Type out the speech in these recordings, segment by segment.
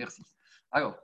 Merci. Alors,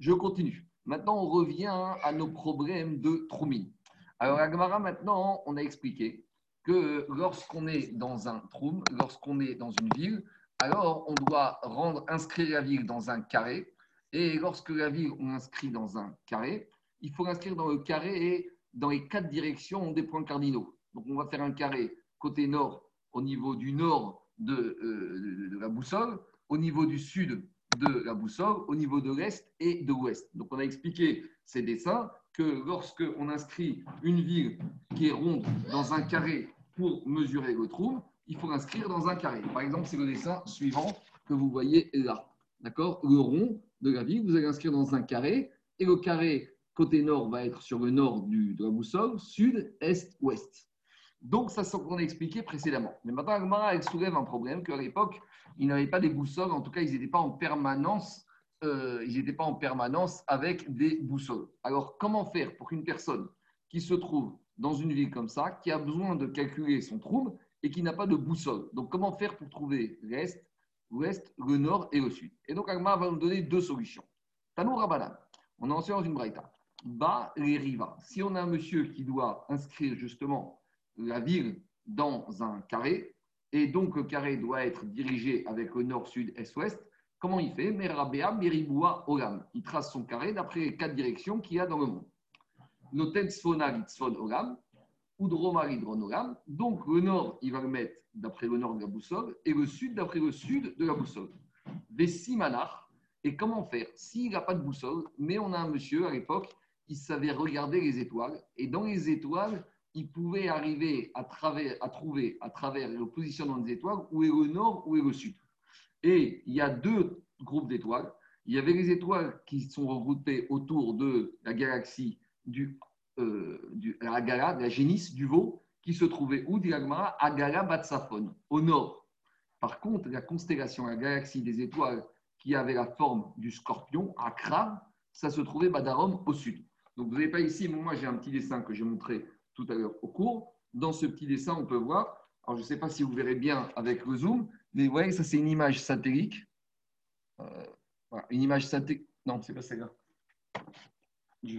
je continue. Maintenant, on revient à nos problèmes de Troumine. Alors, Agmara, maintenant, on a expliqué que lorsqu'on est dans un troum, lorsqu'on est dans une ville, alors on doit inscrire la ville dans un carré. Et lorsque la ville, on inscrit dans un carré, il faut l'inscrire dans le carré et dans les quatre directions des points cardinaux. Donc, on va faire un carré côté nord au niveau du nord de, euh, de la boussole, au niveau du sud de la boussole, au niveau de l'est et de l'ouest. Donc, on a expliqué ces dessins que lorsque on inscrit une ville qui est ronde dans un carré pour mesurer le trou, il faut l'inscrire dans un carré. Par exemple, c'est le dessin suivant que vous voyez là. D'accord? Le rond de la ville, vous allez l'inscrire dans un carré et le carré côté nord va être sur le nord de la boussole, sud, est, ouest. Donc, ça, c'est ce qu'on a expliqué précédemment. Mais maintenant, Agmara, elle soulève un problème qu'à l'époque, ils n'avaient pas des boussoles, en tout cas, ils n'étaient pas en permanence, euh, ils n'étaient pas en permanence avec des boussoles. Alors, comment faire pour qu'une personne qui se trouve dans une ville comme ça, qui a besoin de calculer son trouble et qui n'a pas de boussole? Donc, comment faire pour trouver l'est, l'ouest, le nord et le sud? Et donc, Agmara va nous donner deux solutions. Tanou Rabanan, on a enseigné dans une braïta. Bas les riva. Si on a un monsieur qui doit inscrire justement la ville dans un carré, et donc le carré doit être dirigé avec le nord, sud, est, ouest. Comment il fait? Merabea, Meriboua, Olam. Il trace son carré d'après les quatre directions qu'il y a dans le monde. Noten Olam, Udroma, Olam. Donc le nord, il va le mettre d'après le nord de la boussole, et le sud d'après le sud de la boussole. Vesimanach. Et comment faire? S'il n'a pas de boussole, mais on a un monsieur à l'époque, il savait regarder les étoiles, et dans les étoiles, il pouvait arriver à, à trouver à travers le positionnement des étoiles où est le nord, où est le sud. Et il y a deux groupes d'étoiles. Il y avait les étoiles qui sont regroupées autour de la galaxie du, euh, la Gala, la génisse du veau, qui se trouvait où, dit Agala Batsafon, au nord. Par contre, la constellation, la galaxie des étoiles qui avait la forme du scorpion, Akra, ça se trouvait Badarom au sud. Donc vous n'avez pas ici, moi j'ai un petit dessin que j'ai montré tout à l'heure au cours. Dans ce petit dessin, on peut voir, alors je ne sais pas si vous verrez bien avec le zoom, mais vous voyez, ça c'est une image satellite. Euh, une image satellite. Non, c'est pas celle-là. Je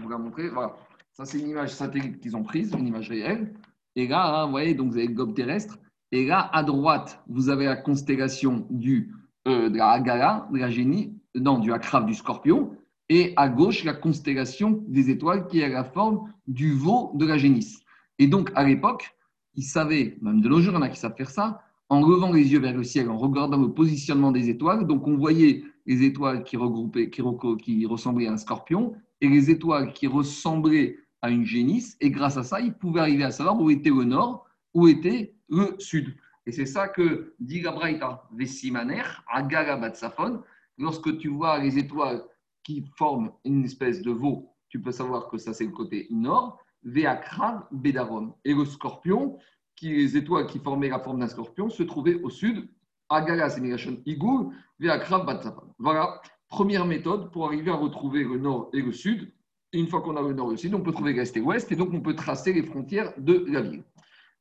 vous la montrer. Voilà. Ça, c'est une image satellite qu'ils ont prise, une image réelle. Et là, hein, vous voyez, donc vous avez le globe terrestre. Et là, à droite, vous avez la constellation du, euh, de la de la génie, non, du Akraf du scorpion et à gauche la constellation des étoiles qui a la forme du veau de la génisse. Et donc à l'époque, ils savaient, même de nos jours, il y en a qui savent faire ça, en levant les yeux vers le ciel, en regardant le positionnement des étoiles. Donc on voyait les étoiles qui, regroupaient, qui, qui ressemblaient à un scorpion et les étoiles qui ressemblaient à une génisse. Et grâce à ça, ils pouvaient arriver à savoir où était le nord, où était le sud. Et c'est ça que dit Gabraïta, Vesimaner, Agara Batsafon, lorsque tu vois les étoiles qui forme une espèce de veau, tu peux savoir que ça c'est le côté nord, Veakran Bedarom. Et le scorpion, qui, les étoiles qui formaient la forme d'un scorpion, se trouvaient au sud, Agala Semigashon Igul, Veakran Batsafan. Voilà, première méthode pour arriver à retrouver le nord et le sud. une fois qu'on a le nord et le sud, on peut trouver l'est et l'ouest, et donc on peut tracer les frontières de la ville.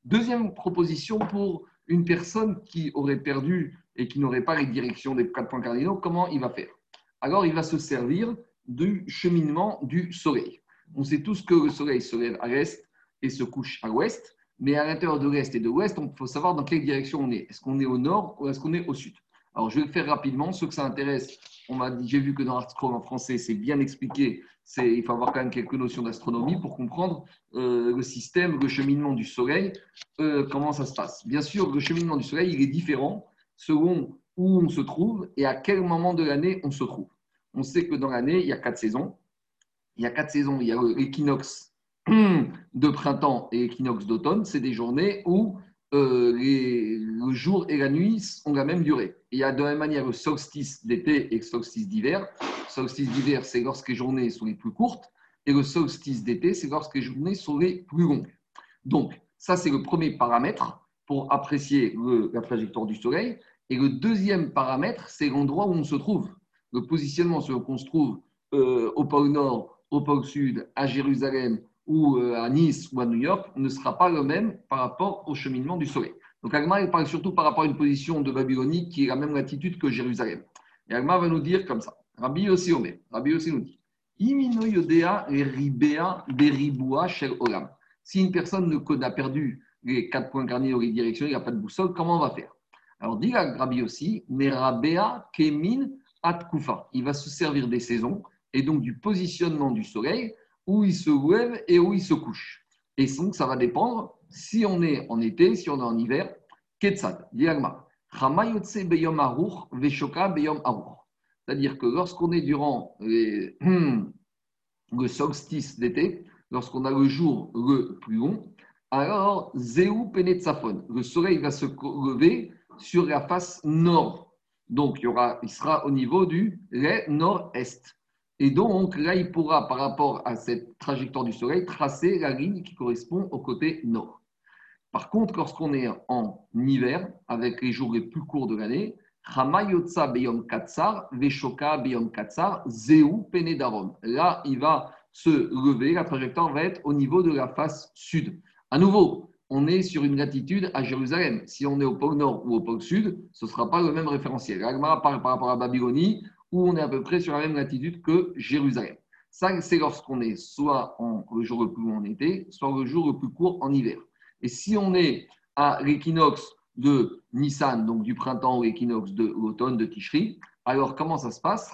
Deuxième proposition pour une personne qui aurait perdu et qui n'aurait pas les directions des quatre points cardinaux, comment il va faire? Alors il va se servir du cheminement du soleil. On sait tous que le soleil se lève à l'est et se couche à l'ouest, mais à l'intérieur de l'est et de l'ouest, il faut savoir dans quelle direction on est. Est-ce qu'on est au nord ou est-ce qu'on est au sud? Alors je vais le faire rapidement. Ceux que ça intéresse, on m'a dit, j'ai vu que dans l'article en français, c'est bien expliqué. il faut avoir quand même quelques notions d'astronomie pour comprendre euh, le système, le cheminement du soleil, euh, comment ça se passe. Bien sûr, le cheminement du soleil, il est différent selon où on se trouve et à quel moment de l'année on se trouve. On sait que dans l'année, il y a quatre saisons. Il y a quatre saisons. Il y a l'équinoxe de printemps et l'équinoxe d'automne. C'est des journées où euh, le jour et la nuit ont la même durée. il y a de la même manière le solstice d'été et le solstice d'hiver. Le solstice d'hiver, c'est lorsque les journées sont les plus courtes. Et le solstice d'été, c'est lorsque les journées sont les plus longues. Donc, ça, c'est le premier paramètre pour apprécier la trajectoire du Soleil. Et le deuxième paramètre, c'est l'endroit où on se trouve. Le positionnement sur lequel on se trouve euh, au pôle Nord, au pôle Sud, à Jérusalem ou euh, à Nice ou à New York ne sera pas le même par rapport au cheminement du Soleil. Donc Agma, il parle surtout par rapport à une position de Babylonie qui est la même latitude que Jérusalem. Et Agma va nous dire comme ça. Rabbi aussi Omer, Rabbi aussi nous dit si une personne a perdu les quatre points cardinaux les directions, il n'y a pas de boussole, comment on va faire? Alors, dit Rabbi aussi, Merabea Kemin Atkufa. Il va se servir des saisons et donc du positionnement du soleil, où il se lève et où il se couche. Et donc, ça va dépendre si on est en été, si on est en hiver. Ketsad, Beyom c'est-à-dire que lorsqu'on est durant le solstice d'été, lorsqu'on a le jour le plus long, alors Zéou Penetzafon, le soleil va se lever sur la face nord. Donc, il, y aura, il sera au niveau du nord-est. Et donc, là, il pourra, par rapport à cette trajectoire du soleil, tracer la ligne qui correspond au côté nord. Par contre, lorsqu'on est en hiver, avec les jours les plus courts de l'année, beyom katsar, veshoka katsar, zeu penedarom. Là, il va se lever, la trajectoire va être au niveau de la face sud. À nouveau, on est sur une latitude à Jérusalem. Si on est au pôle nord ou au pôle sud, ce ne sera pas le même référentiel. L'Agma parle par rapport à Babylonie, où on est à peu près sur la même latitude que Jérusalem. Ça, c'est lorsqu'on est soit en, le jour le plus long en été, soit le jour le plus court en hiver. Et si on est à l'équinoxe de Nissan, donc du printemps ou équinoxe de l'automne de Tishri. Alors, comment ça se passe?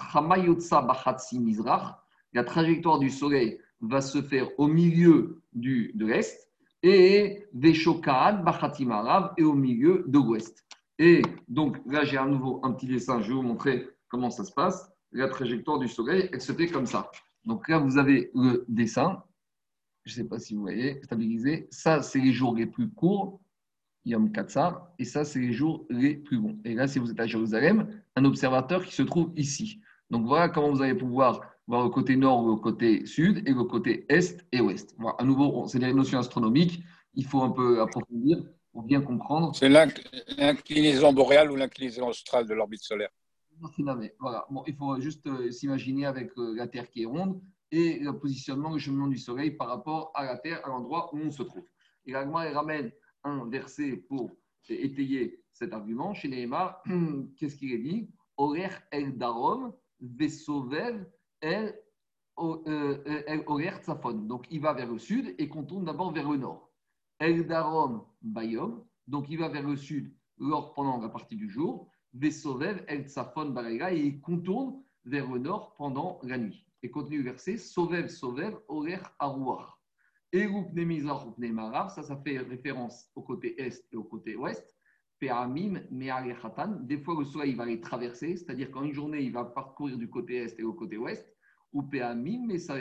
La trajectoire du soleil va se faire au milieu du, de l'est et Veshokaan Bachatim et au milieu de l'ouest. Et donc, là, j'ai à nouveau un petit dessin. Je vais vous montrer comment ça se passe. La trajectoire du soleil, elle se fait comme ça. Donc là, vous avez le dessin. Je ne sais pas si vous voyez, stabilisé. Ça, c'est les jours les plus courts. Yom Katsar, et ça, c'est les jours les plus bons. Et là, si vous êtes à Jérusalem, un observateur qui se trouve ici. Donc voilà comment vous allez pouvoir voir le côté nord ou le côté sud, et le côté est et ouest. Voilà, à nouveau, c'est des notions astronomiques, il faut un peu approfondir pour bien comprendre. C'est l'inclinaison boréale ou l'inclinaison australe de l'orbite solaire. Voilà. Bon, il faut juste euh, s'imaginer avec euh, la Terre qui est ronde et le positionnement, le cheminement du Soleil par rapport à la Terre, à l'endroit où on se trouve. Et l'Agma ramène un verset pour étayer cet argument. Chez Nehemar, qu'est-ce qu'il est dit? Orer el darom vesovev el orer tsafon. Donc il va vers le sud et contourne d'abord vers le nord. El darom bayom. Donc il va vers le sud lors, pendant la partie du jour. Vesovev el tsafon. Et il contourne vers le nord pendant la nuit. Et continue le verset Sovev, Sovev, Orer Arouach ça, ça fait référence au côté est et au côté ouest. Des fois, le soleil va les traverser, c'est-à-dire qu'en une journée, il va parcourir du côté est et au côté ouest. Ou Peamim, mais ça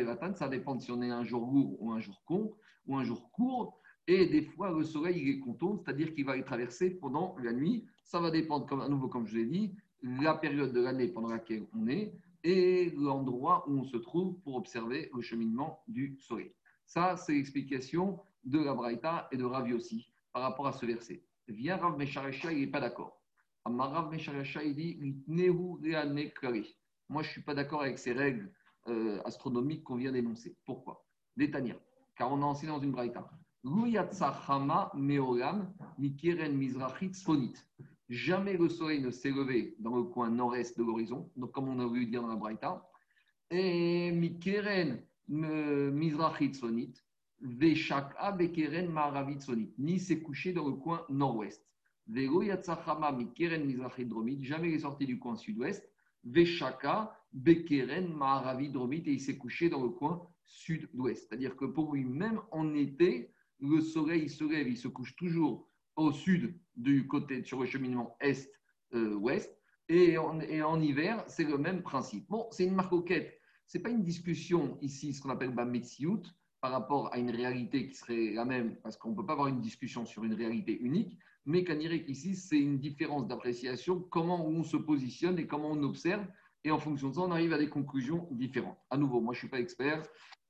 dépend si on est un jour lourd ou un jour con, ou un jour court. Et des fois, le soleil, il est contourne, c'est-à-dire qu'il va les traverser pendant la nuit. Ça va dépendre, comme, à nouveau, comme je l'ai dit, la période de l'année pendant laquelle on est et l'endroit où on se trouve pour observer le cheminement du soleil. Ça, c'est l'explication de la Braïta et de Ravi aussi par rapport à ce verset. Vient Rav Mesharesha, il n'est pas d'accord. Rav Mesharesha, il dit Moi, je ne suis pas d'accord avec ces règles euh, astronomiques qu'on vient d'énoncer. Pourquoi? Détania. Car on a enseigné dans une Braïta. Jamais le soleil ne s'est levé dans le coin nord-est de l'horizon, donc comme on a voulu dire dans la Braïta. Et Mikeren Mizrachitzonit, Veshaka Bekeren Maharavitzonit. Ni s'est couché dans le coin nord-ouest. Vego Yatsachama Mikeren Mizrachidromit, jamais il est sorti du coin sud-ouest. Veshaka Bekeren Maharavidromit, et il s'est couché dans le coin sud-ouest. C'est-à-dire que pour lui, même en été, le soleil se lève, il se couche toujours au sud du côté, sur le cheminement est-ouest. et, en, et en hiver, c'est le même principe. Bon, c'est une marcoquette ce n'est pas une discussion ici, ce qu'on appelle Bametsiout, par rapport à une réalité qui serait la même, parce qu'on ne peut pas avoir une discussion sur une réalité unique, mais qu'en ici, c'est une différence d'appréciation, comment on se positionne et comment on observe, et en fonction de ça, on arrive à des conclusions différentes. À nouveau, moi, je ne suis pas expert,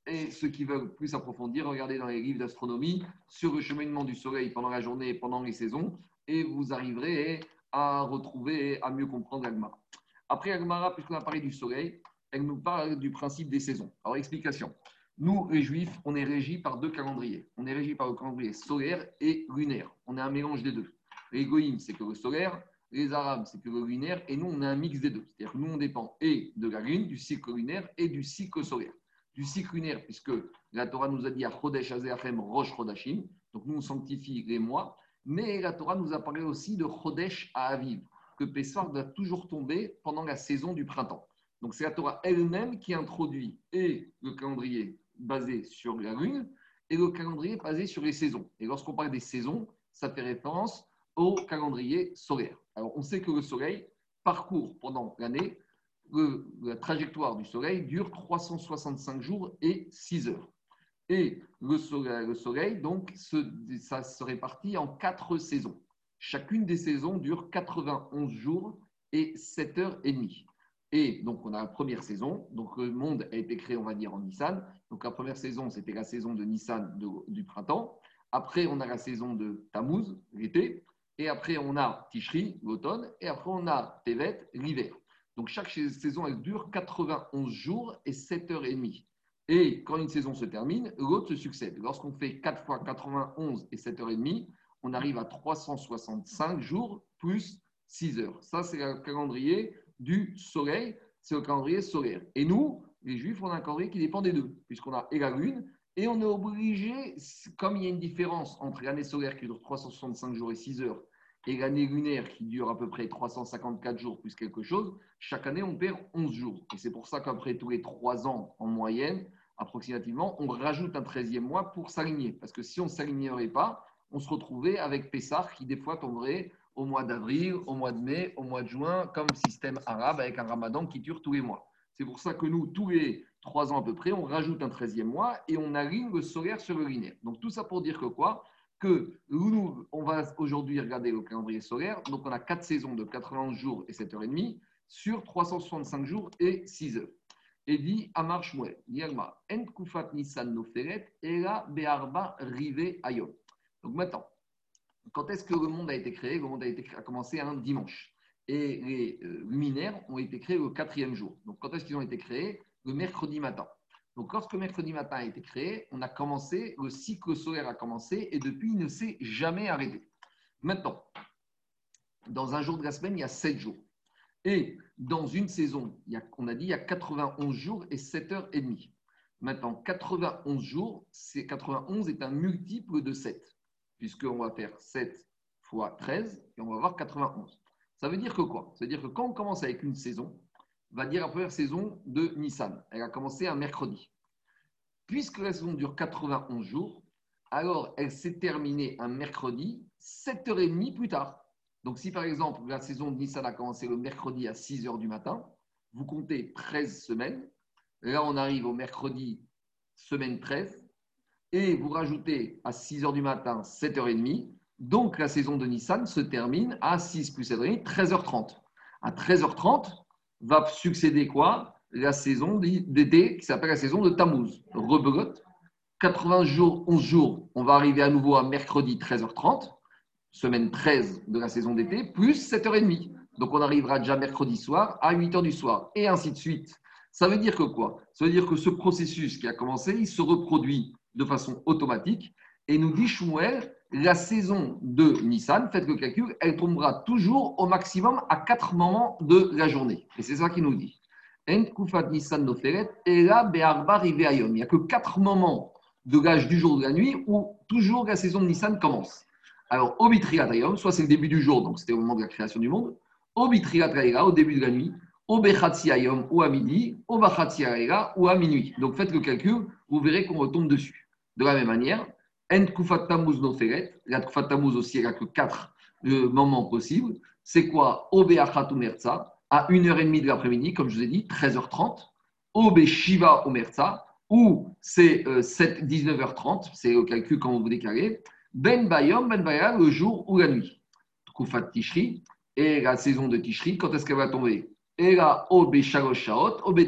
et ceux qui veulent plus approfondir, regardez dans les livres d'astronomie sur le cheminement du Soleil pendant la journée et pendant les saisons, et vous arriverez à retrouver, à mieux comprendre Agmara. Après Agmara, puisqu'on a parlé du Soleil, elle nous parle du principe des saisons. Alors, explication. Nous, les Juifs, on est régis par deux calendriers. On est régis par le calendrier solaire et lunaire. On est un mélange des deux. L'égoïme, c'est que le solaire, les Arabes, c'est que le lunaire, et nous, on a un mix des deux. C'est-à-dire que nous, on dépend et de la lune, du cycle lunaire, et du cycle solaire. Du cycle lunaire, puisque la Torah nous a dit à Chodesh Azéachem Rosh Chodashim, donc nous, on sanctifie les mois, mais la Torah nous a parlé aussi de Chodesh à Aviv, que Pessah doit toujours tomber pendant la saison du printemps. Donc c'est la Torah elle-même qui introduit et le calendrier basé sur la lune et le calendrier basé sur les saisons. Et lorsqu'on parle des saisons, ça fait référence au calendrier solaire. Alors, on sait que le Soleil parcourt pendant l'année, la trajectoire du Soleil dure 365 jours et 6 heures. Et le Soleil, le soleil donc, ça se répartit en quatre saisons. Chacune des saisons dure 91 jours et 7 heures et demie. Et donc, on a la première saison. Donc, le monde a été créé, on va dire, en Nissan. Donc, la première saison, c'était la saison de Nissan du printemps. Après, on a la saison de Tammuz, l'été. Et après, on a Tishri, l'automne. Et après, on a Tevet, l'hiver. Donc, chaque saison, elle dure 91 jours et 7 heures et demie. Et quand une saison se termine, l'autre se succède. Lorsqu'on fait 4 fois 91 et 7 heures et demie, on arrive à 365 jours plus 6 heures. Ça, c'est le calendrier du soleil. C'est le calendrier solaire. Et nous, les Juifs, on a un calendrier qui dépend des deux, puisqu'on a et la lune et on est obligé, comme il y a une différence entre l'année solaire qui dure 365 jours et 6 heures et l'année lunaire qui dure à peu près 354 jours plus quelque chose, chaque année on perd 11 jours. Et c'est pour ça qu'après tous les 3 ans en moyenne, approximativement, on rajoute un 13e mois pour s'aligner. Parce que si on ne s'alignerait pas, on se retrouvait avec Pessah qui des fois tomberait au mois d'avril, au mois de mai, au mois de juin, comme système arabe avec un ramadan qui dure tous les mois. C'est pour ça que nous, tous les trois ans à peu près, on rajoute un 13e mois et on aligne le solaire sur le linéaire. Donc tout ça pour dire que quoi? Que nous, on va aujourd'hui regarder le calendrier solaire. Donc on a quatre saisons de 91 jours et 7h30 sur 365 jours et 6 heures. Et dit Amar Shmuel, Yalma, En Kufat Nissan Noferet, Ela Be'arba Rive Ayom. Donc maintenant, quand est-ce que le monde a été créé? Le monde a, été, a commencé un dimanche. Et les euh, luminaires ont été créés au quatrième jour. Donc quand est-ce qu'ils ont été créés? Le mercredi matin. Donc, lorsque mercredi matin a été créé, on a commencé, le cycle solaire a commencé et depuis, il ne s'est jamais arrêté. Maintenant, dans un jour de la semaine, il y a 7 jours. Et dans une saison, on a dit, il y a 91 jours et 7 heures et demie. Maintenant, 91 jours, c'est 91 est un multiple de 7, puisqu'on va faire 7 fois 13 et on va avoir 91. Ça veut dire que quoi? Ça veut dire que quand on commence avec une saison, va dire la première saison de Nissan. Elle a commencé un mercredi. Puisque la saison dure 91 jours, alors elle s'est terminée un mercredi, 7h30 plus tard. Donc si par exemple la saison de Nissan a commencé le mercredi à 6h du matin, vous comptez 13 semaines. Là, on arrive au mercredi, semaine 13. Et vous rajoutez à 6h du matin, 7h30. Donc la saison de Nissan se termine à 6 plus 7h30, 13h30. À 13h30, va succéder quoi? La saison d'été qui s'appelle la saison de Tammuz. Rebelote. 80 jours, 11 jours, on va arriver à nouveau à mercredi 13h30, semaine 13 de la saison d'été, plus 7h30. Donc on arrivera déjà mercredi soir à 8h du soir, et ainsi de suite. Ça veut dire que quoi? Ça veut dire que ce processus qui a commencé, il se reproduit de façon automatique. Et nous dit Shmuel, la saison de Nissan, faites le calcul, elle tombera toujours au maximum à quatre moments de la journée. Et c'est ça qu'il nous dit. Il n'y a que quatre moments de l'âge du jour de la nuit où toujours la saison de Nissan commence. Alors, au soit c'est le début du jour, donc c'était au moment de la création du monde, au au début de la nuit, au ou à midi, au ou à minuit. Donc faites le calcul, vous verrez qu'on retombe dessus. De la même manière, En Kufat Tamuz no La Kufat Tamuz aussi, il n'y a que quatre euh, moments possibles. C'est quoi? Obeachatumerza, à 1h30 de l'après-midi, comme je vous ai dit, 13h30. Obe Shiva Omerza, ou c'est 19h30, euh, c'est au calcul quand vous déclarez. Ben Bayom, Ben Bayam, le jour ou la nuit. Kufat Tishri, et la saison de Tishri, quand est-ce qu'elle va tomber? Et la Obe Shalosh Shaot, Obe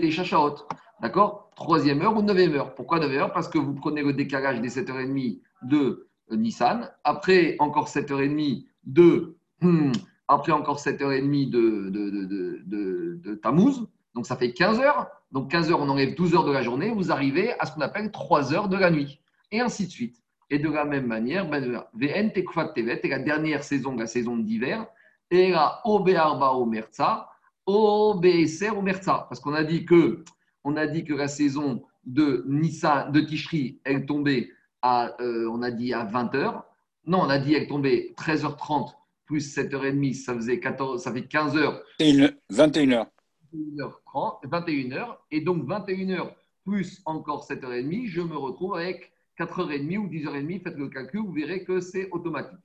D'accord? Troisième heure ou neuvième heure? Pourquoi neuvième heure? Parce que vous prenez le décalage des 7h30 de Nissan, après encore 7h30 de, hmm, après encore 7h30 de, de, de, de, Tammuz, donc ça fait 15 heures. Donc 15 heures, on enlève 12 heures de la journée, vous arrivez à ce qu'on appelle 3 heures de la nuit, et ainsi de suite. Et de la même manière, VN ben, Tekufat Tevet est la dernière saison, la saison d'hiver, Et là, Obearba ou Merza, Obeser ou Merza. Parce qu'on a dit que on a dit que la saison de Nissa, de Tishri, elle tombait à, euh, on a dit à 20h. Non, on a dit qu'elle tombait 13h30 plus 7h30, ça faisait 14, ça fait 15h. 21h. 21h30, 21h. Et donc 21h plus encore 7h30, je me retrouve avec 4h30 ou 10h30. Faites le calcul, vous verrez que c'est automatique.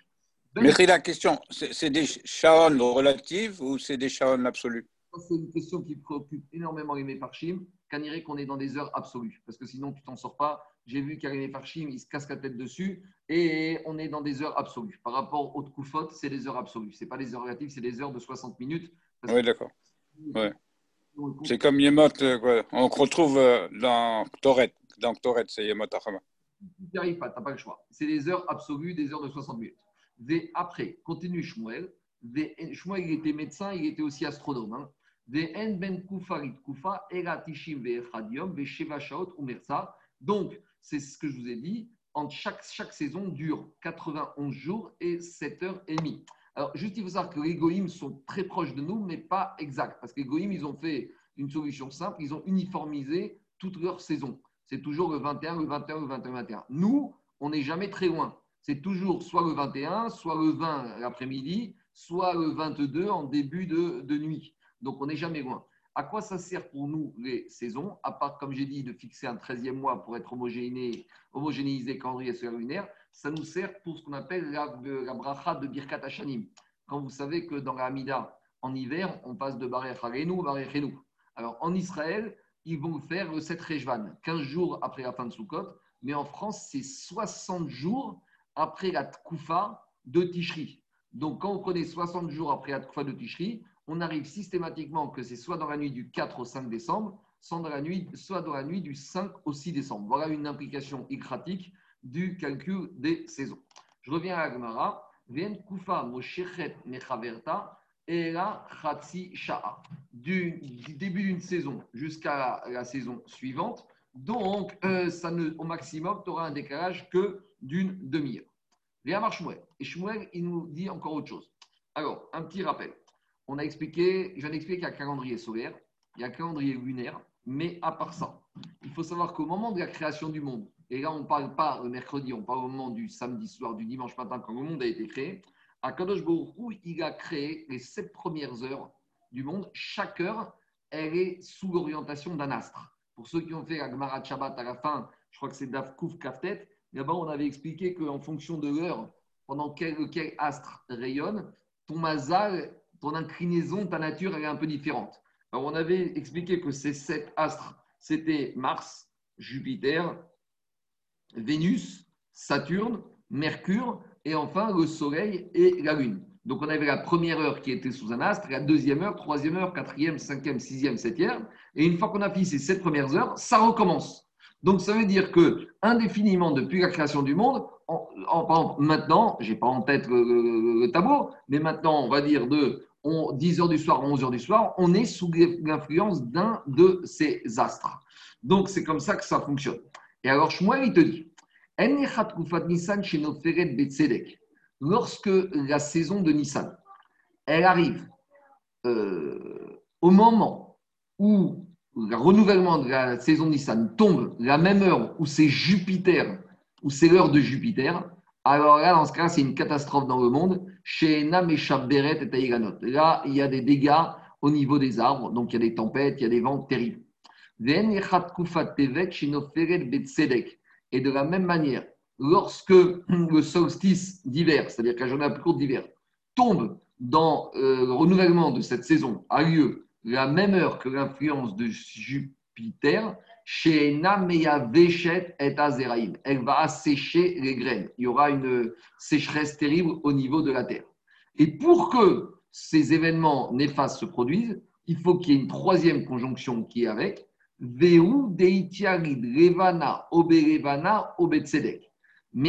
Mais c'est la question, c'est des shaon relatives ou c'est des shaon absolus C'est une question qui préoccupe énormément les méfarchim, qu'à qu'on est dans des heures absolues. Parce que sinon, tu t'en sors pas. J'ai vu qu'à les méfarchim, ils se cassent la tête dessus et on est dans des heures absolues. Par rapport aux Tkoufot, c'est des heures absolues. Ce pas des heures relatives, c'est des heures de 60 minutes. Oui, d'accord. Ouais. C'est comme Yemot, euh, on retrouve euh, dans Toret. Dans Toret, c'est Yemot Achama. Tu n'y arrives pas, tu n'as pas le choix. C'est des heures absolues, des heures de 60 minutes après, continue Shmuel. Shmuel, il était médecin, il était aussi astronome. Hein. Ben Donc, c'est ce que je vous ai dit. Chaque saison dure 91 jours et 7 heures et demie. Alors, juste, il faut savoir que les Goïms sont très proches de nous, mais pas exacts. Parce que les Goïms, ils ont fait une solution simple. Ils ont uniformisé toute leur saison. C'est toujours le 21, le 21, le 21, le 21. Nous, on n'est jamais très loin c'est toujours soit le 21, soit le 20 l'après-midi, soit le 22 en début de, nuit. Donc on n'est jamais loin. À quoi ça sert pour nous les saisons À part, comme j'ai dit, de fixer un 13e mois pour être homogénéisé, homogénéisé calendrier solaire lunaire, ça nous sert pour ce qu'on appelle la, bracha de Birkat Hashanim. Quand vous savez que dans la Hamida, en hiver, on passe de Barech Harenu à Barech Alors en Israël, ils vont faire le 7 Rejvan, 15 jours après la fin de Sukkot, mais en France, c'est 60 jours après la Tkoufa de Tishri. Donc, quand on connaît 60 jours après la Tkoufa de Tishri, on arrive systématiquement que c'est soit dans la nuit du 4 au 5 décembre, soit dans la nuit, du 5 au 6 décembre. Voilà une implication écratique du calcul des saisons. Je reviens à Agmara. Vien Koufa Moshechet Mechaverta et la Khatsi Sha'a. Du, début d'une saison jusqu'à la, saison suivante. Donc, euh, au maximum, tu auras un décalage que d'une demi-heure. Viens Shmuel. Et Shmuel, il nous dit encore autre chose. Alors, un petit rappel. On a expliqué, je viens d'expliquer qu'il y a un calendrier solaire, il y a un calendrier lunaire, mais à part ça, il faut savoir qu'au moment de la création du monde, et là on ne parle pas le mercredi, on parle au moment du samedi soir, du dimanche matin, quand le monde a été créé, à Kadosh Baruch il a créé les sept premières heures du monde. Chaque heure, elle est sous l'orientation d'un astre. Pour ceux qui ont fait la Gemara Shabbat à la fin, je crois que c'est Davkouf Kaftet, D'abord, on avait expliqué qu'en fonction de l'heure, pendant quel, astre rayonne, ton mazal, ton inclinaison, ta nature, elle est un peu différente. Alors, on avait expliqué que ces sept astres, c'était Mars, Jupiter, Vénus, Saturne, Mercure, et enfin le Soleil et la Lune. Donc, on avait la première heure qui était sous un astre, la deuxième heure, troisième heure, quatrième, cinquième, sixième, septième. Et une fois qu'on a fini ces sept premières heures, ça recommence. Donc ça veut dire que indéfiniment depuis la création du monde, en, maintenant, je n'ai pas en tête le, tableau, mais maintenant on va dire de 10 heures du soir à 11 heures du soir, on est sous l'influence d'un de ces astres. Donc c'est comme ça que ça fonctionne. Et alors Shmuel il te dit, lorsque la saison de Nissan, elle arrive euh, au moment où le renouvellement de la saison Nissan tombe la même heure où c'est Jupiter, où c'est l'heure de Jupiter, alors là, dans ce cas, c'est une catastrophe dans le monde. Chez Beret et Taïganot. Là, il y a des dégâts au niveau des arbres, donc il y a des tempêtes, il y a des vents terribles. Et de la même manière, lorsque le solstice d'hiver, c'est-à-dire que la journée la plus courte d'hiver, tombe dans euh, le renouvellement de cette saison, a lieu la même heure que l'influence de Jupiter, Elle va assécher les graines. Il y aura une sécheresse terrible au niveau de la terre. Et pour que ces événements néfastes se produisent, il faut qu'il y ait une troisième conjonction qui est avec. Mais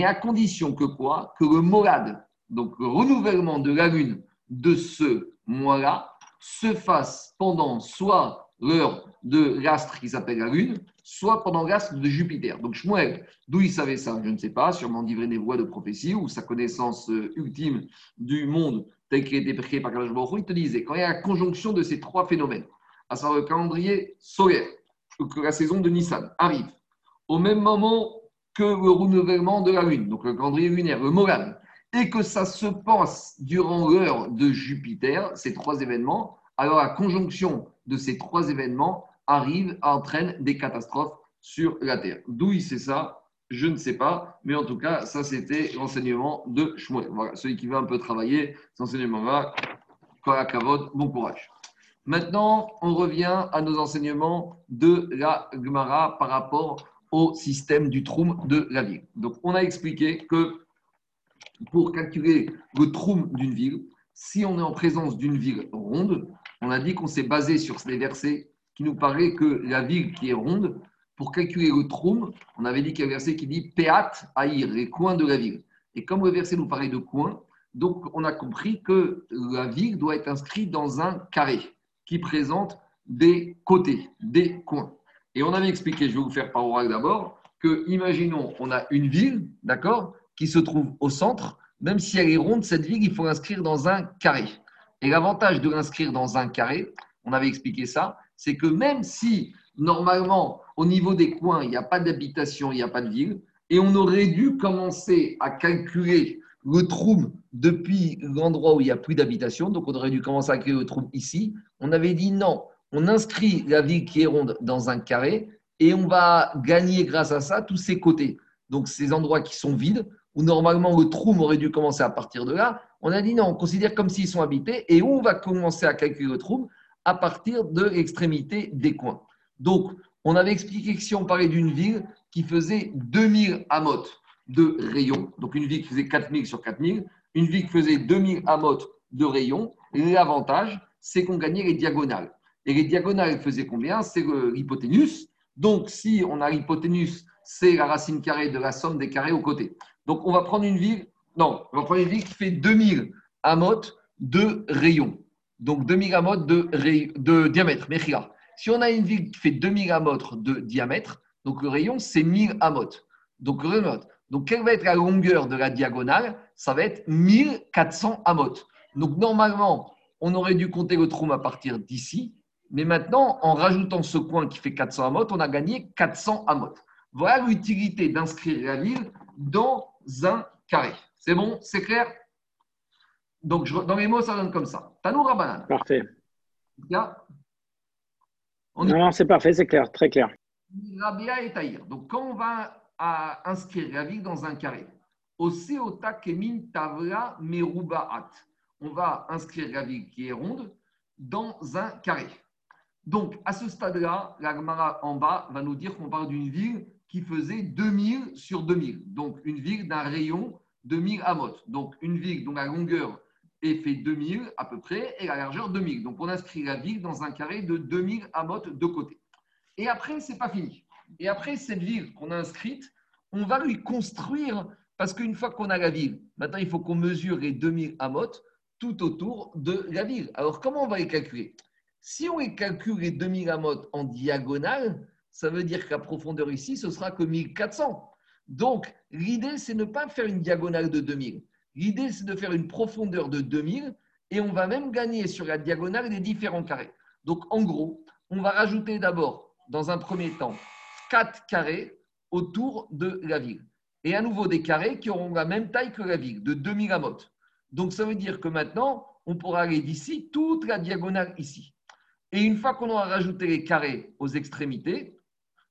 à condition que quoi? Que le molad, donc le renouvellement de la lune de ce mois-là, se fasse pendant soit l'heure de l'astre qui s'appelle la Lune, soit pendant l'astre de Jupiter. Donc Shmuel, d'où il savait ça, je ne sais pas, sûrement d'ivré des voix de prophétie ou sa connaissance euh, ultime du monde tel qu'il été créé par Kadosh il te disait, quand il y a la conjonction de ces trois phénomènes, à savoir le calendrier solaire, que la saison de Nissan arrive, au même moment que le renouvellement de la Lune, donc le calendrier lunaire, le Moran, et que ça se passe durant l'heure de Jupiter, ces trois événements, alors la conjonction de ces trois événements arrive, entraîne des catastrophes sur la Terre. D'où il sait ça Je ne sais pas, mais en tout cas, ça c'était l'enseignement de Shmuel. Voilà, celui qui veut un peu travailler, cet enseignement-là, bon courage. Maintenant, on revient à nos enseignements de la Gemara par rapport au système du Troum de la ville. Donc, on a expliqué que pour calculer le Troum d'une ville, si on est en présence d'une ville ronde, on a dit qu'on s'est basé sur ces versets qui nous paraît que la ville qui est ronde, pour calculer le Troum, on avait dit qu'il y a un verset qui dit Peat Aïr, les coins de la ville. Et comme le verset nous paraît de coins, donc on a compris que la ville doit être inscrite dans un carré qui présente des côtés, des coins. Et on avait expliqué, je vais vous faire par oral d'abord, que imaginons, on a une ville, d'accord, qui se trouve au centre. Même si elle est ronde, cette ville, il faut l'inscrire dans un carré. Et l'avantage de l'inscrire dans un carré, on avait expliqué ça, c'est que même si normalement, au niveau des coins, il n'y a pas d'habitation, il n'y a pas de ville, et on aurait dû commencer à calculer le trou depuis l'endroit où il n'y a plus d'habitation, donc on aurait dû commencer à calculer le trou ici. On avait dit non, on inscrit la ville qui est ronde dans un carré et on va gagner grâce à ça tous ses côtés. Donc ces endroits qui sont vides, où normalement le trou aurait dû commencer à partir de là, on a dit non, on considère comme s'ils sont habités et on va commencer à calculer le trou à partir de l'extrémité des coins. Donc, on avait expliqué que si on parlait d'une ville qui faisait 2000 amotes de rayon, donc une ville qui faisait 4000 sur 4000, une ville qui faisait 2000 amotes de rayon, l'avantage, c'est qu'on gagnait les diagonales. Et les diagonales faisaient combien? C'est l'hypoténuse. Donc, si on a l'hypoténuse, c'est la racine carrée de la somme des carrés aux côtés. Donc, on va prendre une ville, non, ville qui fait 2000 amotes de rayon. Donc, 2000 amotes de, de diamètre, Mechira. Si on a une ville qui fait 2000 amotes de diamètre, donc le rayon, c'est 1000 amotes. Donc, quelle va être la longueur de la diagonale? Ça va être 1400 amotes. Donc, normalement, on aurait dû compter le trou à partir d'ici. Mais maintenant, en rajoutant ce coin qui fait 400 amotes, on a gagné 400 amotes. Voilà l'utilité d'inscrire la ville dans un carré. C'est bon C'est clair? Donc, dans les mots, ça donne comme ça. Tanou Rabanan. Parfait. Non, c'est parfait, c'est clair, très clair. Rabia et Taïr. Donc, quand on va à inscrire la ville dans un carré, Oseota Kemin Tavla Merubaat, on va inscrire la ville qui est ronde dans un carré. Donc, à ce stade-là, la Gemara en bas va nous dire qu'on parle d'une ville qui faisait 2000 sur 2000. Donc, une ville d'un rayon de 1000 amot. Donc, une ville dont la longueur est fait 2000 à peu près et la largeur 2000. Donc, on inscrit la ville dans un carré de 2000 amot de côté. Et après, c'est pas fini. Et après, cette ville qu'on a inscrite, on va lui construire, parce qu'une fois qu'on a la ville, maintenant, il faut qu'on mesure les 2000 amot tout autour de la ville. Alors, comment on va les calculer? Si on calcule les 2000 amotes en diagonale, ça veut dire que la profondeur ici, ce sera que 1400. Donc, l'idée, c'est ne pas faire une diagonale de 2000. L'idée, c'est de faire une profondeur de 2000 et on va même gagner sur la diagonale des différents carrés. Donc, en gros, on va rajouter d'abord, dans un premier temps, 4 carrés autour de la ville. Et à nouveau des carrés qui auront la même taille que la ville, de 2000 amotes. Donc, ça veut dire que maintenant, on pourra aller d'ici toute la diagonale ici. Et une fois qu'on aura rajouté les carrés aux extrémités,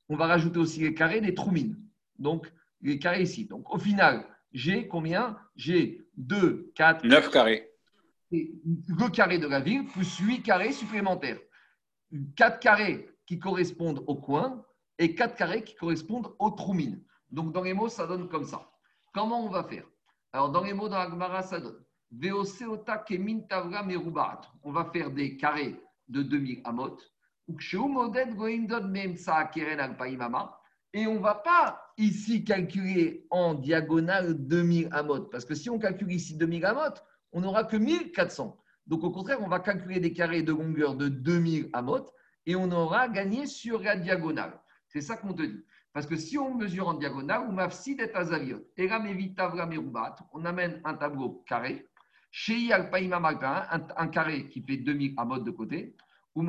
on va rajouter aussi les carrés des troumines. Donc, les carrés ici. Donc, au final, j'ai combien? J'ai 2, 4. 9 carrés. le carré de la ville plus 8 carrés supplémentaires. 4 carrés qui correspondent au coin et 4 carrés qui correspondent aux troumines. Donc, dans les mots, ça donne comme ça. Comment on va faire? Alors, dans les mots, dans l'Agmara, ça donne On va faire des carrés de 2000 amot. Et on ne va pas ici calculer en diagonale 2000 amot, parce que si on calcule ici 2000 amot, on n'aura que 1400. Donc au contraire, on va calculer des carrés de longueur de 2000 amot et on aura gagné sur la diagonale. C'est ça qu'on te dit. Parce que si on mesure en diagonale, on on amène un tableau carré Chez un, un carré qui fait 2000 à mode de côté. Et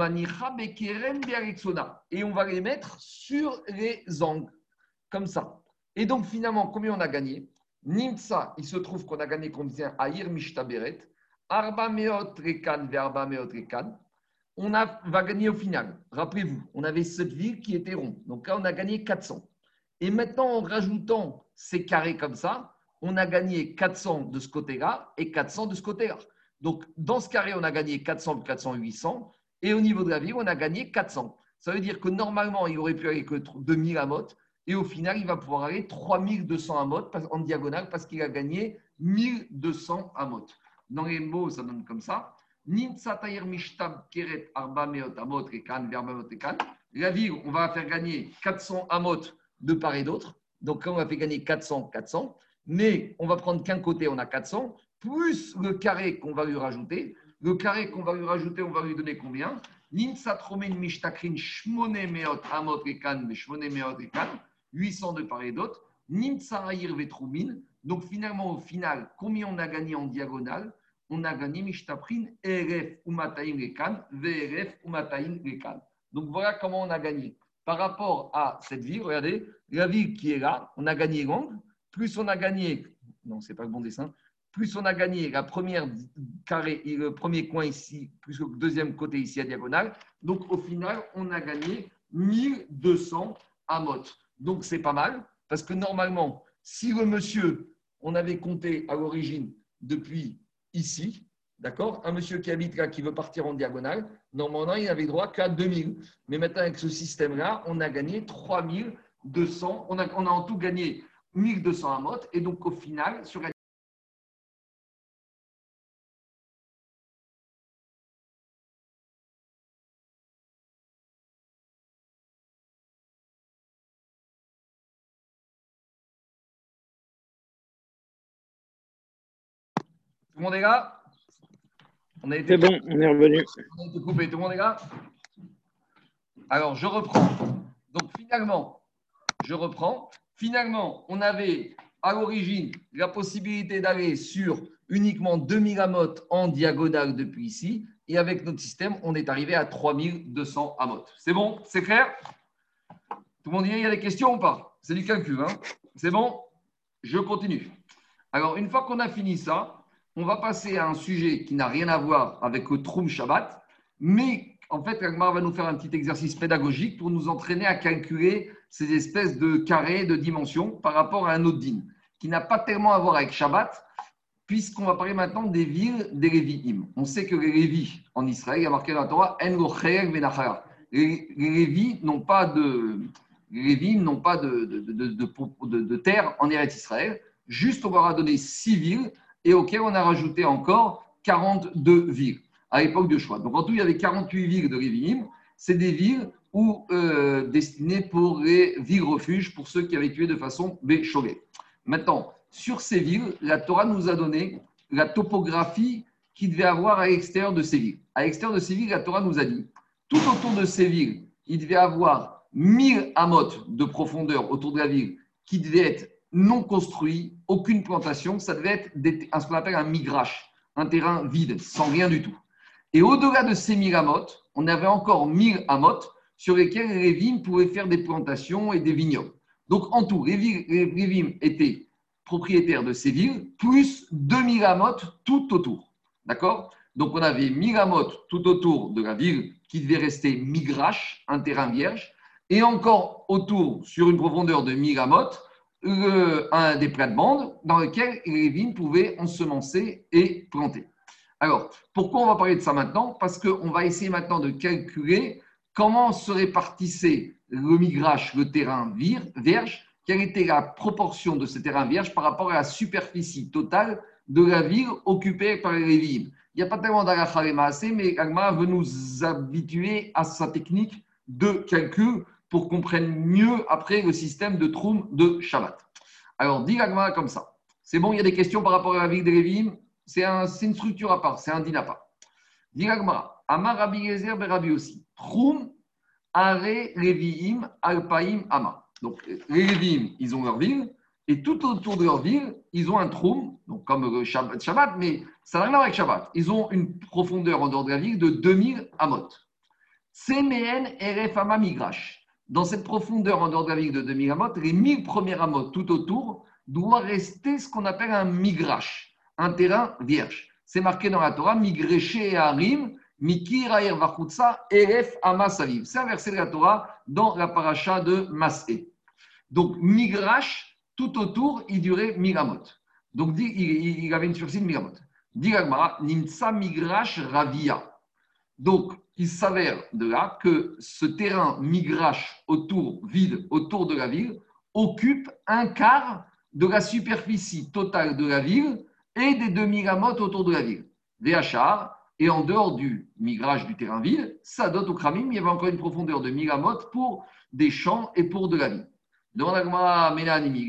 on va les mettre sur les angles, comme ça. Et donc, finalement, combien on a gagné? Nimsa, il se trouve qu'on a gagné combien Aïr Mishtaberet. Arba Meot Rekan Verba Meot Rekan. On a, va gagner au final. Rappelez-vous, on avait cette ville qui était ronde. Donc là, on a gagné 400. Et maintenant, en rajoutant ces carrés comme ça, on a gagné 400 de ce côté-là et 400 de ce côté-là. Donc, dans ce carré, on a gagné 400, 400, 800. Et au niveau de la ville, on a gagné 400. Ça veut dire que normalement, il aurait pu aller que 2000 amotes. Et au final, il va pouvoir aller 3200 amotes en diagonale parce qu'il a gagné 1200 amotes. Dans les mots, ça donne comme ça. La ville, on va faire gagner 400 amotes de part et d'autre. Donc, on va faire gagner 400, 400. Mais on va prendre qu'un côté, on a 400, plus le carré qu'on va lui rajouter. Le carré qu'on va lui rajouter, on va lui donner combien? 800 de part et d'autre. Donc finalement, au final, combien on a gagné en diagonale? On a gagné Mishtaprin, ERF Umataim Rekan, VRF Umataim Rekan. Donc voilà comment on a gagné. Par rapport à cette ville, regardez, la ville qui est là, on a gagné l'angle, plus on a gagné, non, c'est pas le bon dessin, plus on a gagné la première carré, le premier coin ici, plus le deuxième côté ici à diagonale. Donc au final, on a gagné 1200 amot. Donc c'est pas mal, parce que normalement, si le monsieur, on avait compté à l'origine depuis ici, d'accord Un monsieur qui habite là, qui veut partir en diagonale, normalement, il n'avait droit qu'à 2000. Mais maintenant, avec ce système-là, on a gagné 3200. On a, en tout gagné 1200 amot. Et donc au final, sur la Tout le monde est là? On a été C'est bon, on est revenu. On a été coupé. Tout le monde est là? Alors, je reprends. Donc, finalement, je reprends. Finalement, on avait à l'origine la possibilité d'aller sur uniquement 2000 amotes en diagonale depuis ici. Et avec notre système, on est arrivé à 3200 amotes. C'est bon? C'est clair? Tout le monde dit, il y a des questions ou pas? C'est du calcul. Hein? C'est bon? Je continue. Alors, une fois qu'on a fini ça, on va passer à un sujet qui n'a rien à voir avec le Troum Shabbat, mais en fait, Agmar va nous faire un petit exercice pédagogique pour nous entraîner à calculer ces espèces de carrés, de dimensions par rapport à un autre din, qui n'a pas tellement à voir avec Shabbat, puisqu'on va parler maintenant des villes des Lévi'im. On sait que les Lévis en Israël, il y a marqué dans la Torah, Les Lévis n'ont pas de, les n'ont pas de, de, terre en Eretz Israël. Juste, on leur a donné six villes et auquel on a rajouté encore 42 villes à l'époque de choix. Donc en tout, il y avait 48 villes de Révinim. C'est des villes où, euh, destinées pour les villes refuges pour ceux qui avaient tué de façon béchogée. Maintenant, sur ces villes, la Torah nous a donné la topographie qu'il devait avoir à l'extérieur de ces villes. À l'extérieur de ces villes, la Torah nous a dit, tout autour de ces villes, il devait avoir 1000 amotes de profondeur autour de la ville qui devaient être non construit, aucune plantation, ça devait être ce qu'on appelle un migrache, un terrain vide, sans rien du tout. Et au-delà de ces 1000 amotes, on avait encore 1000 amotes sur lesquels les vignes pouvaient faire des plantations et des vignobles. Donc en tout, les, vignes étaient propriétaires de ces villes, plus 2000 amotes tout autour. D'accord? Donc on avait 1000 amotes tout autour de la ville qui devait rester migrache, un terrain vierge, et encore autour, sur une profondeur de 1000 amotes, un des plates-bandes dans lesquelles les vignes pouvaient ensemencer et planter. Alors, pourquoi on va parler de ça maintenant? Parce qu'on va essayer maintenant de calculer comment se répartissait le migrache, le terrain vierge, quelle était la proportion de ce terrain vierge par rapport à la superficie totale de la ville occupée par les vignes. Il n'y a pas tellement assez, mais Agma veut nous habituer à sa technique de calcul pour qu'on comprenne mieux après le système de Troum de Shabbat. Alors, dit l'agma comme ça. C'est bon, il y a des questions par rapport à la ville de Lévim? C'est une structure à part, c'est un din à. Dit l'agma, Amar Rabbi Gezer Berabi aussi. Troum, Are, Lévi'im, Alpaim, Ama. Donc, les ils ont leur ville. Et tout autour de leur ville, ils ont un troum, donc comme le Shabbat, mais Ça n'a rien à voir avec Shabbat. Ils ont une profondeur en dehors de la ville de 2000 amot. Tsemen Eref Ama Migrash. Dans cette profondeur en dehors de la ville de 2000 amot, les 1000 premières amot tout autour doivent rester ce qu'on appelle un migrash, un terrain vierge. C'est marqué dans la Torah, migreché arim, mikirair vachutsa, eref amasaviv. C'est un verset de la Torah dans la paracha de Masé. Donc, migrash, tout autour, il durait miramot. Donc, il, avait une surface de miramot. Diragmara, nimsa migrash ravia. Donc, il s'avère de là que ce terrain migrash autour, vide, autour de la ville, occupe un quart de la superficie totale de la ville et des demi amotes autour de la ville. Des et en dehors du migrage du terrain vide, ça donne au Kramim, il y avait encore une profondeur de migramotes pour des champs et pour de la ville. Dans la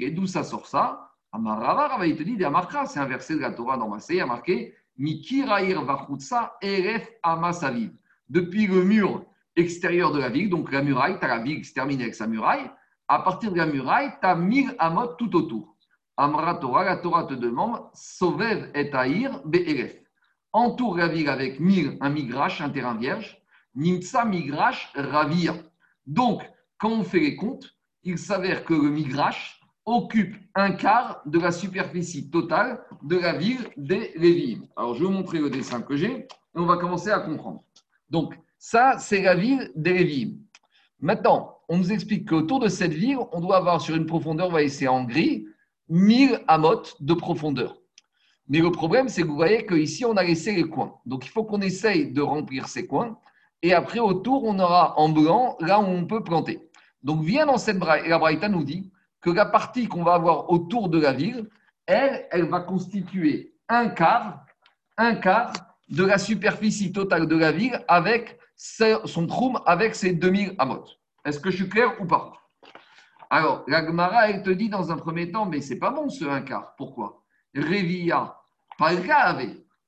et d'où ça sort ça? Amarava, il te dit, c'est un verset de la Torah dans Massé, il y a marqué Mikirair vachutsa eref amasaviv. Depuis le mur extérieur de la ville, donc la muraille, tu as la ville qui se termine avec sa muraille, à partir de la muraille, tu as mille amot tout autour. Amra Torah, la Torah te demande Sovev et Aïr Be'eref. Entoure la ville avec Mir, un migrache, un terrain vierge. Nimsa migrache ravir. Donc, quand on fait les comptes, il s'avère que le migrache occupe un quart de la superficie totale de la ville des Lévi'im. Alors, je vais vous montrer le dessin que j'ai et on va commencer à comprendre. Donc, ça, c'est la ville des. Maintenant, on nous explique qu'autour de cette ville, on doit avoir sur une profondeur, on va essayer en gris, 1000 amotes de profondeur. Mais le problème, c'est que vous voyez qu'ici, on a laissé les coins. Donc, il faut qu'on essaye de remplir ces coins. Et après, autour, on aura en blanc là où on peut planter. Donc, vient dans cette braïta, la Braïta nous dit que la partie qu'on va avoir autour de la ville, elle, elle va constituer un quart, un quart de la superficie totale de la ville avec son troum, avec ses 2000 amotes. Est-ce que je suis clair ou pas? Alors, la Gemara, elle te dit dans un premier temps, mais c'est pas bon ce un quart. Pourquoi? Révia, cas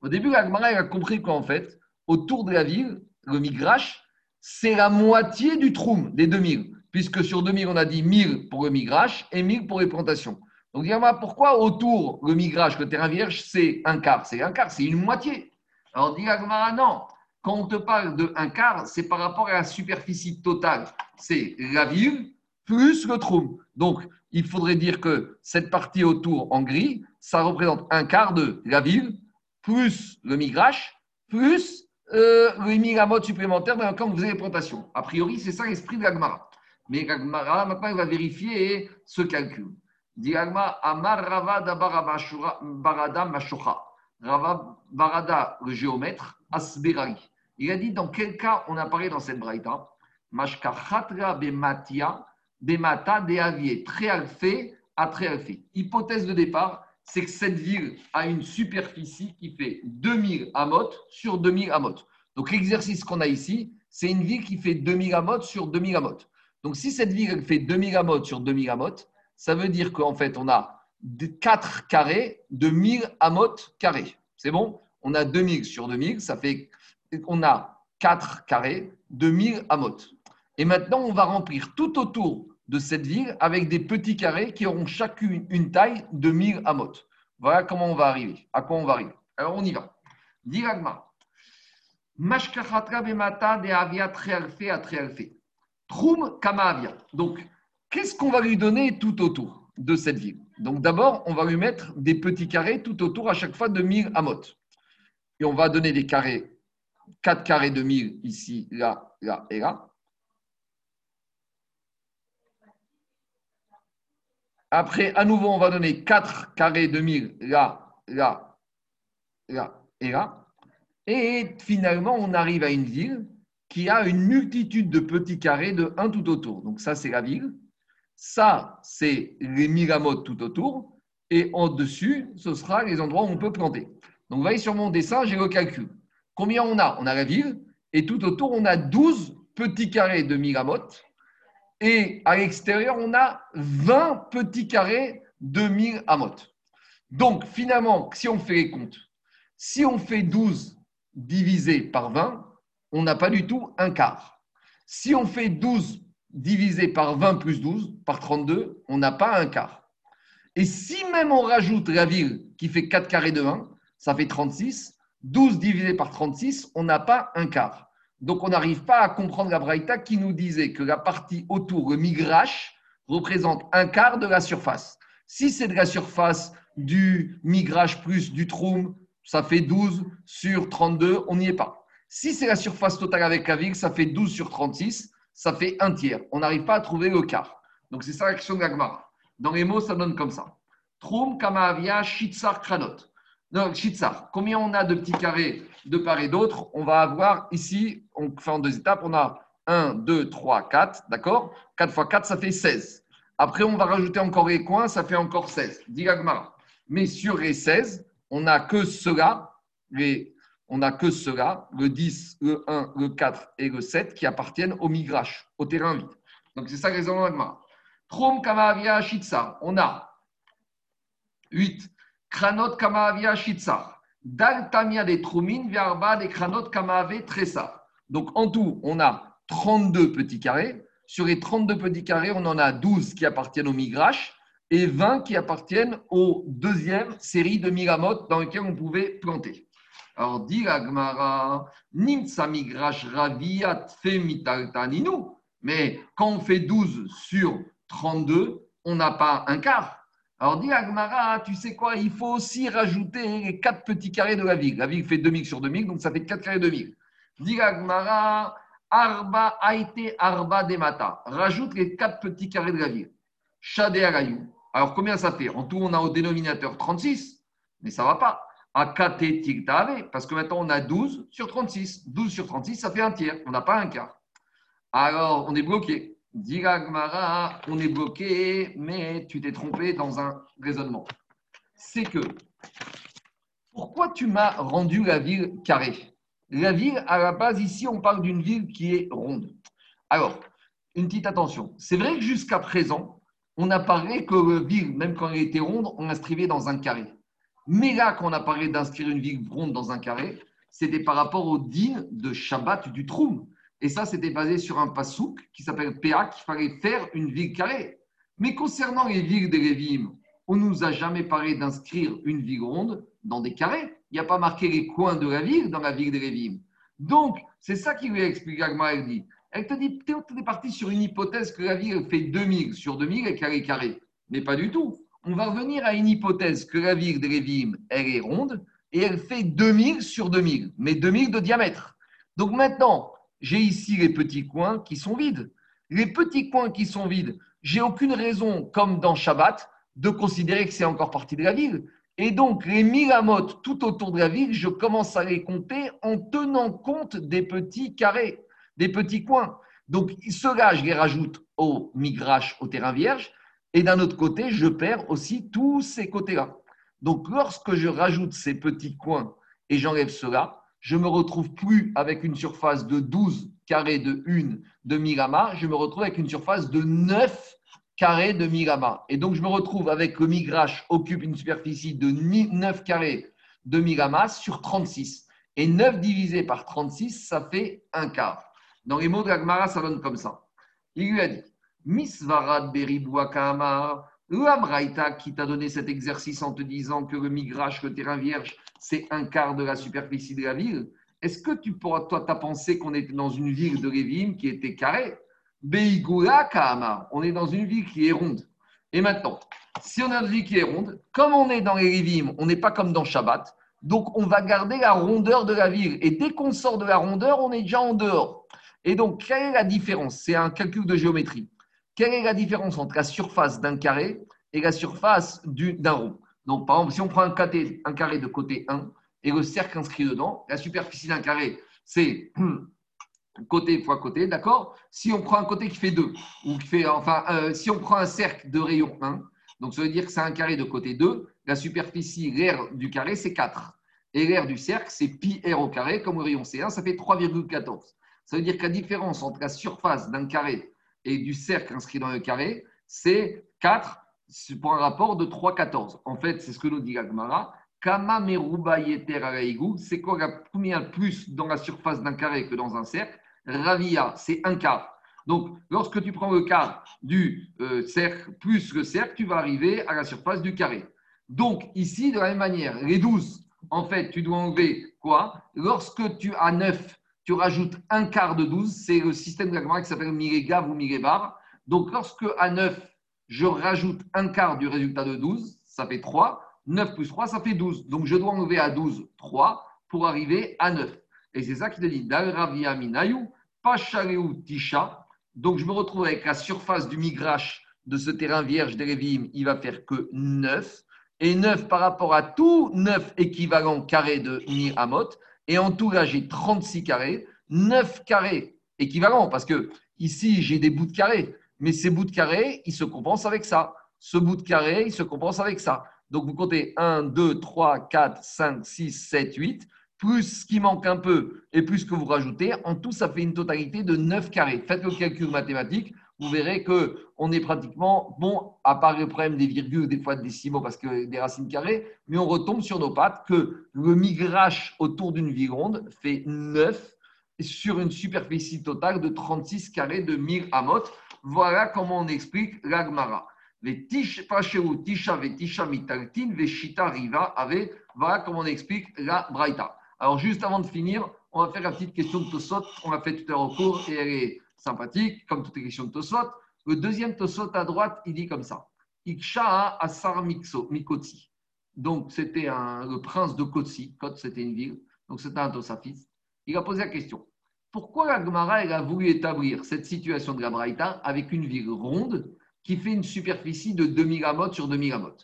Au début, la Gemara, elle a compris qu'en fait, autour de la ville, le Migrash, c'est la moitié du troum des 2000. Puisque sur 2000, on a dit 1000 pour le Migrash et 1000 pour les plantations. Donc, pourquoi autour, le Migrash, le terrain vierge, c'est un quart? C'est un quart, c'est une moitié. Alors, dit la Gemara, non. Quand on te parle de un quart, c'est par rapport à la superficie totale. C'est la ville plus le trou. Donc, il faudrait dire que cette partie autour en gris, ça représente un quart de la ville, plus le migrache, plus euh, les migramotes supplémentaires dans le vous avez les plantations. A priori, c'est ça l'esprit de l'Agmara. Mais l'Agmara, maintenant, il va vérifier ce calcul. Dit Amar Rava Barada. Rava Barada, le géomètre, Asberari. Il a dit dans quel cas on apparaît dans cette braïta? Mashkachatra Bematia mata des aviers, très alphé à alphé. Hypothèse de départ, c'est que cette ville a une superficie qui fait 2000 amot sur 2000 amot. Donc l'exercice qu'on a ici, c'est une ville qui fait 2000 amot sur 2000 amot. Donc si cette ville fait 2000 amot sur 2000 amot, ça veut dire qu'en fait on a 4 carrés de 1000 amot carrés. C'est bon? On a 2000 sur 2000, ça fait on a 4 carrés de 1000 amot. Et maintenant, on va remplir tout autour de cette ville avec des petits carrés qui auront chacune une taille de 1000 amot. Voilà comment on va arriver. À quoi on va arriver Alors on y va. Diragma. bemata de avia Troum kamavia. Donc, qu'est-ce qu'on va lui donner tout autour de cette ville? Donc d'abord, on va lui mettre des petits carrés tout autour à chaque fois de 1000 amot. Et on va donner des carrés, 4 carrés de 1000 ici, là, là et là. Après, à nouveau, on va donner 4 carrés de 1000 là, là, là et là. Et finalement, on arrive à une ville qui a une multitude de petits carrés de 1 tout autour. Donc ça, c'est la ville. Ça, c'est les migamotes tout autour. Et en dessus, ce sera les endroits où on peut planter. Donc, vous voyez sur mon dessin, j'ai le calcul. Combien on a? On a la ville. Et tout autour, on a 12 petits carrés de migamotes et à l'extérieur, on a 20 petits carrés de 1000 amot. Donc, finalement, si on fait les comptes, si on fait 12 divisé par 20, on n'a pas du tout un quart. Si on fait 12 divisé par 20 plus 12, par 32, on n'a pas un quart. Et si même on rajoute la ville qui fait 4 carrés de 1, ça fait 36, 12 divisé par 36, on n'a pas un quart. Donc, on n'arrive pas à comprendre la Braïta qui nous disait que la partie autour, le migrache, représente un quart de la surface. Si c'est de la surface du migrache plus du troum, ça fait 12 sur 32, on n'y est pas. Si c'est la surface totale avec la ville, ça fait 12 sur 36, ça fait un tiers. On n'arrive pas à trouver le quart. Donc c'est ça la question de l'agmara. Dans les mots, ça donne comme ça. Troum, Kamavia, Shitsar, Kranot. Donc, Shitsar, combien on a de petits carrés de part et d'autre On va avoir ici, on fait en deux étapes, on a 1, 2, 3, 4, d'accord? 4 fois 4, ça fait 16. Après, on va rajouter encore les coins, ça fait encore 16. Dit Mais sur les 16, on n'a que cela, les, on n'a que cela, le 10, le 1, le 4 et le 7 qui appartiennent au migrache, au terrain vide. Donc c'est ça le raisonnement d'Agmara. Trom Kamavia Shitsa, on a 8. Kranot Kamavia Shitsa. Daltamia des Trumin, Viarba des Kranot Kamave Tressa. Donc en tout, on a 32 petits carrés. Sur les 32 petits carrés, on en a 12 qui appartiennent au migrache et 20 qui appartiennent aux deuxième série de migramotes dans lesquelles on pouvait planter. Alors, dit Agmara, Nimsa migrash raviat femitaltaninu. Mais quand on fait 12 sur 32, on n'a pas un quart. Alors, dit Agmara, tu sais quoi, il faut aussi rajouter les 4 petits carrés de la ville. La ville fait 2000 sur 2000, donc ça fait 4 carrés de ville. Dit Agmara, Arba Aite Arba Demata. Rajoute les 4 petits carrés de la ville. Shade Arayou. Alors, combien ça fait? En tout, on a au dénominateur 36, mais ça ne va pas. Akate Tigtave, parce que maintenant, on a 12 sur 36. 12 sur 36, ça fait un tiers. On n'a pas un quart. Alors, on est bloqué. Gmara, on est bloqué, mais tu t'es trompé dans un raisonnement. C'est que, pourquoi tu m'as rendu la ville carrée? La ville, à la base, ici, on parle d'une ville qui est ronde. Alors, une petite attention. C'est vrai que jusqu'à présent, on a parlé que la ville, même quand elle était ronde, on l'inscrivait dans un carré. Mais là, quand on a parlé d'inscrire une ville ronde dans un carré, c'était par rapport au din de Shabbat du Troum. Et ça, c'était basé sur un pasouk qui s'appelle Péa, qu'il fallait faire une ville carrée. Mais concernant les villes des Révim, on ne nous a jamais parlé d'inscrire une ville ronde dans des carrés. Il n'y a pas marqué les coins de la ville dans la ville des Révim. Donc, c'est ça qui lui a expliqué elle dit. Elle te dit, tu es parti sur une hypothèse que la ville fait 2000 sur 2000 et est carrée. Mais pas du tout. On va revenir à une hypothèse que la ville de Révim, elle est ronde et elle fait 2000 sur 2000, mais 2000 de diamètre. Donc maintenant, j'ai ici les petits coins qui sont vides. Les petits coins qui sont vides, j'ai aucune raison, comme dans Shabbat, de considérer que c'est encore partie de la ville. Et donc, les milamotes tout autour de la ville, je commence à les compter en tenant compte des petits carrés des petits coins. Donc, ceux-là, je les rajoute au migrache, au terrain vierge. Et d'un autre côté, je perds aussi tous ces côtés-là. Donc, lorsque je rajoute ces petits coins et j'enlève cela, je me retrouve plus avec une surface de 12 carrés de 1 de milama, je me retrouve avec une surface de 9 carrés de milama. Et donc, je me retrouve avec le migrache occupe une superficie de 9 carrés de milama sur 36. Et 9 divisé par 36, ça fait un quart. Dans les mots de l'Agmara, ça donne comme ça. Il lui a dit Misvarad Beribuakama, l'Amraïta qui t'a donné cet exercice en te disant que le migrache, le terrain vierge, c'est un quart de la superficie de la ville. Est-ce que tu pourras, toi, t'as pensé qu'on était dans une ville de Révim qui était carrée? Beigula Kama, on est dans une ville qui est ronde. Et maintenant, si on a une ville qui est ronde, comme on est dans les Révim, on n'est pas comme dans Shabbat, donc on va garder la rondeur de la ville. Et dès qu'on sort de la rondeur, on est déjà en dehors. Et donc, quelle est la différence? C'est un calcul de géométrie. Quelle est la différence entre la surface d'un carré et la surface d'un rond? Donc, par exemple, si on prend un carré, de côté 1 et le cercle inscrit dedans, la superficie d'un carré, c'est côté fois côté, d'accord? Si on prend un côté qui fait 2, ou qui fait, enfin, euh, si on prend un cercle de rayon 1, donc ça veut dire que c'est un carré de côté 2, la superficie, l'air du carré, c'est 4. Et l'air du cercle, c'est pi r au carré, comme le rayon C1, ça fait 3,14. Ça veut dire que la différence entre la surface d'un carré et du cercle inscrit dans le carré, c'est 4 pour un rapport de 3,14. En fait, c'est ce que nous dit Agmara. Kama meruba c'est quoi combien plus dans la surface d'un carré que dans un cercle? Ravia, c'est un quart. Donc, lorsque tu prends le quart du euh, cercle plus le cercle, tu vas arriver à la surface du carré. Donc, ici, de la même manière, les 12, en fait, tu dois enlever Quoi? Lorsque tu as 9, tu rajoutes un quart de 12. C'est le système de la qui s'appelle Miregav ou Mirebar. Donc, lorsque à 9, je rajoute un quart du résultat de 12, ça fait 3. 9 plus 3, ça fait 12. Donc, je dois enlever à 12 3 pour arriver à 9. Et c'est ça qui te dit Dal Ravia Minayu, Tisha. Donc, je me retrouve avec la surface du migrache de ce terrain vierge d'Erevim, il va faire que 9. Et 9 par rapport à tout 9 équivalents carrés de Miramot. Et en tout, là, j'ai 36 carrés. 9 carrés équivalents, parce que ici, j'ai des bouts de carrés. Mais ces bouts de carrés, ils se compensent avec ça. Ce bout de carré, il se compense avec ça. Donc, vous comptez 1, 2, 3, 4, 5, 6, 7, 8 plus ce qui manque un peu et plus ce que vous rajoutez, en tout, ça fait une totalité de 9 carrés. Faites le calcul mathématique, vous verrez qu'on est pratiquement, bon, à part le problème des virgules, des fois des décimaux parce que des racines carrées, mais on retombe sur nos pattes que le migrache autour d'une vie ronde fait 9 sur une superficie totale de 36 carrés de 1000 amot. Voilà comment on explique l'agmara. Les tisha tisha mitaltin, veshita riva ave. Voilà comment on explique la braïta. Alors, juste avant de finir, on va faire la petite question de Tosot. On l'a fait tout à l'heure au cours et elle est sympathique, comme toutes les questions de Tosot. Le deuxième Tosot à droite, il dit comme ça Iksha Asar Mikotsi. Donc, c'était le prince de Kotsi. Kot, c'était une ville. Donc, c'était un Tosafis. Il a posé la question pourquoi la Gemara a voulu établir cette situation de la Braïta avec une ville ronde qui fait une superficie de 2000 amot sur 2000 amot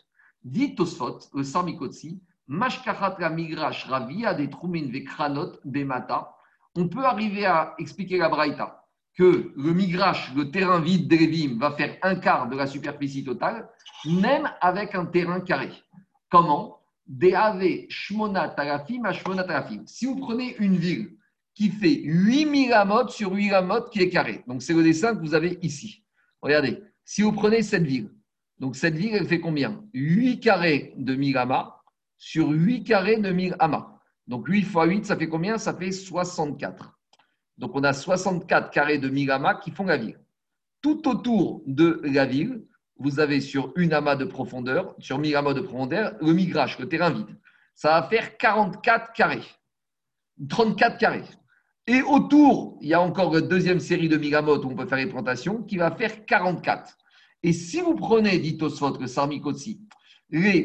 Dit Tosfot, le Samikotsi, Mashkachat la migrash ravia des trumin vekranot. On peut arriver à expliquer la braïta que le migrash, le terrain vide d'Erevim, va faire un quart de la superficie totale, même avec un terrain carré. Comment? Si vous prenez une ville qui fait 8000 amot sur 8 amot qui est carré, donc c'est le dessin que vous avez ici. Regardez, si vous prenez cette ville, donc cette ville, elle fait combien? 8 carrés de 1000 amas sur 8 carrés de 1000 amas. Donc 8 fois 8, ça fait combien? Ça fait 64. Donc on a 64 carrés de 1000 amas qui font la ville. Tout autour de la ville, vous avez sur une amas de profondeur, sur 1000 amas de profondeur, le migrage, le terrain vide. Ça va faire 44 carrés. 34 carrés. Et autour, il y a encore une deuxième série de 1000 amas où on peut faire les plantations qui va faire 44. Et si vous prenez, dit Tosfot, le Sarmikotsi, les,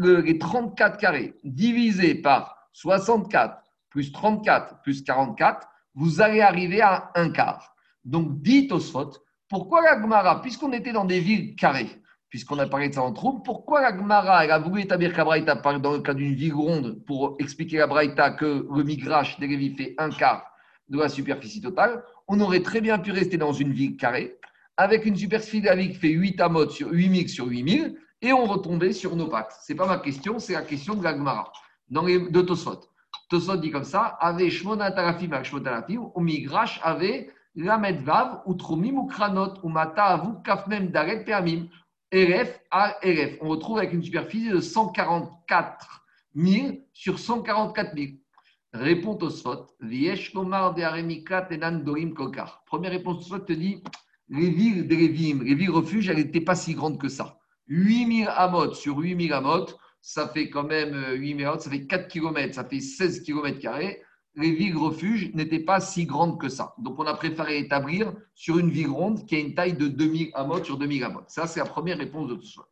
les 34 carrés divisés par 64 plus 34 plus 44, vous allez arriver à un quart. Donc, dit Tosfot, pourquoi la Gemara, puisqu'on était dans des villes carrées, puisqu'on a parlé de ça en troupe, pourquoi la Gemara a voulu établir la dans le cas d'une ville ronde pour expliquer la Braïta que le migrache des Lévis fait un quart de la superficie totale On aurait très bien pu rester dans une ville carrée avec une superficie de la ville qui fait 8 amotes sur 8000 sur 8000 et on retombait sur nos pattes. Ce n'est pas ma question, c'est la question de l'Agmara, dans les deux Tosfot. Tosfot dit comme ça Ave Shmona Tarafim ou Migrash Ave Lamed Vav, ou Trumim, ou Kranot, ou Mata Avu, Kafmem, Daret, Peamim, RF à RF. On retrouve avec une superficie de 144 000 sur 144 000. Répond Tosfot Viesh Komar de Aremikat Enan Dorim Kokar. Première réponse Tosfot te dit les villes des les villes refuges, elles n'étaient pas si grandes que ça. 8000 amot sur 8000 amot, ça fait quand même 8000 euh, amot, ça fait 4 km, ça fait 16 km. Les villes refuges n'étaient pas si grandes que ça. Donc, on a préféré établir sur une ville ronde qui a une taille de 2000 amot sur 2000 amot. Ça, c'est la première réponse de Tosfot.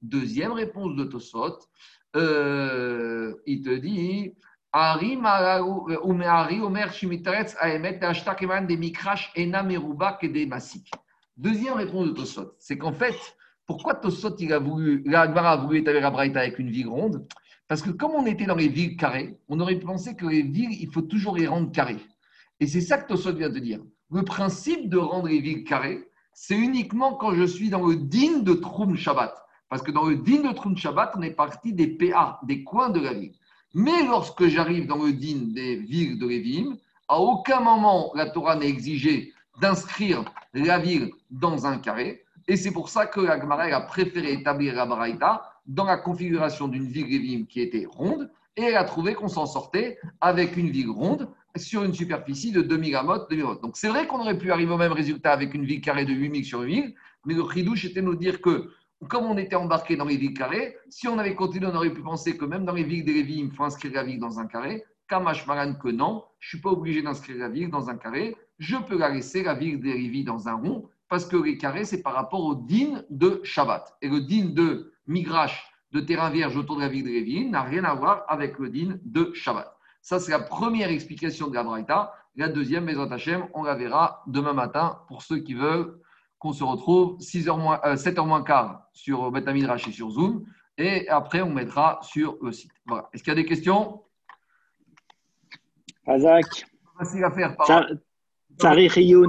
Deuxième réponse de Tosfot, euh, il te dit Masik. Deuxième réponse de Tosfot, c'est qu'en fait, pourquoi Tosot il a voulu, a voulu établir la Braïta avec une ville ronde? Parce que comme on était dans les villes carrées, on aurait pensé que les villes, il faut toujours les rendre carrées. Et c'est ça que Tosot vient de dire. Le principe de rendre les villes carrées, c'est uniquement quand je suis dans le digne de Troum Shabbat. Parce que dans le digne de Troum Shabbat, on est parti des PA, des coins de la ville. Mais lorsque j'arrive dans le digne des villes de Lévim, à aucun moment la Torah n'a exigé d'inscrire la ville dans un carré. Et c'est pour ça que la a préféré établir la Baraïta dans la configuration d'une Révim qui était ronde, et elle a trouvé qu'on s'en sortait avec une ville ronde sur une superficie de 2000 amot, 2000 Donc c'est vrai qu'on aurait pu arriver au même résultat avec une ville carrée de 8000 sur 8000, mais le chidouche était nous dire que comme on était embarqué dans les villes carrées, si on avait continué, on aurait pu penser que même dans les villes des Révim, il faut inscrire la ville dans un carré, Kamashmaran que non, je ne suis pas obligé d'inscrire la ville dans un carré, je peux la laisser, la ville dérive dans un rond, parce que les carrés, c'est par rapport au din de Shabbat. Et le din de Migrash, de terrain vierge autour de la ville de Lévi, n'a rien à voir avec le din de Shabbat. Ça, c'est la première explication de la Braïta. La deuxième, Bezrat Hashem, on la verra demain matin pour ceux qui veulent qu'on se retrouve 6h moins, 7h euh, moins quart sur Betamidrash et sur Zoom. Et après, on mettra sur le site. Voilà. Est-ce qu'il y a des questions? Azak. Facile à faire. Par...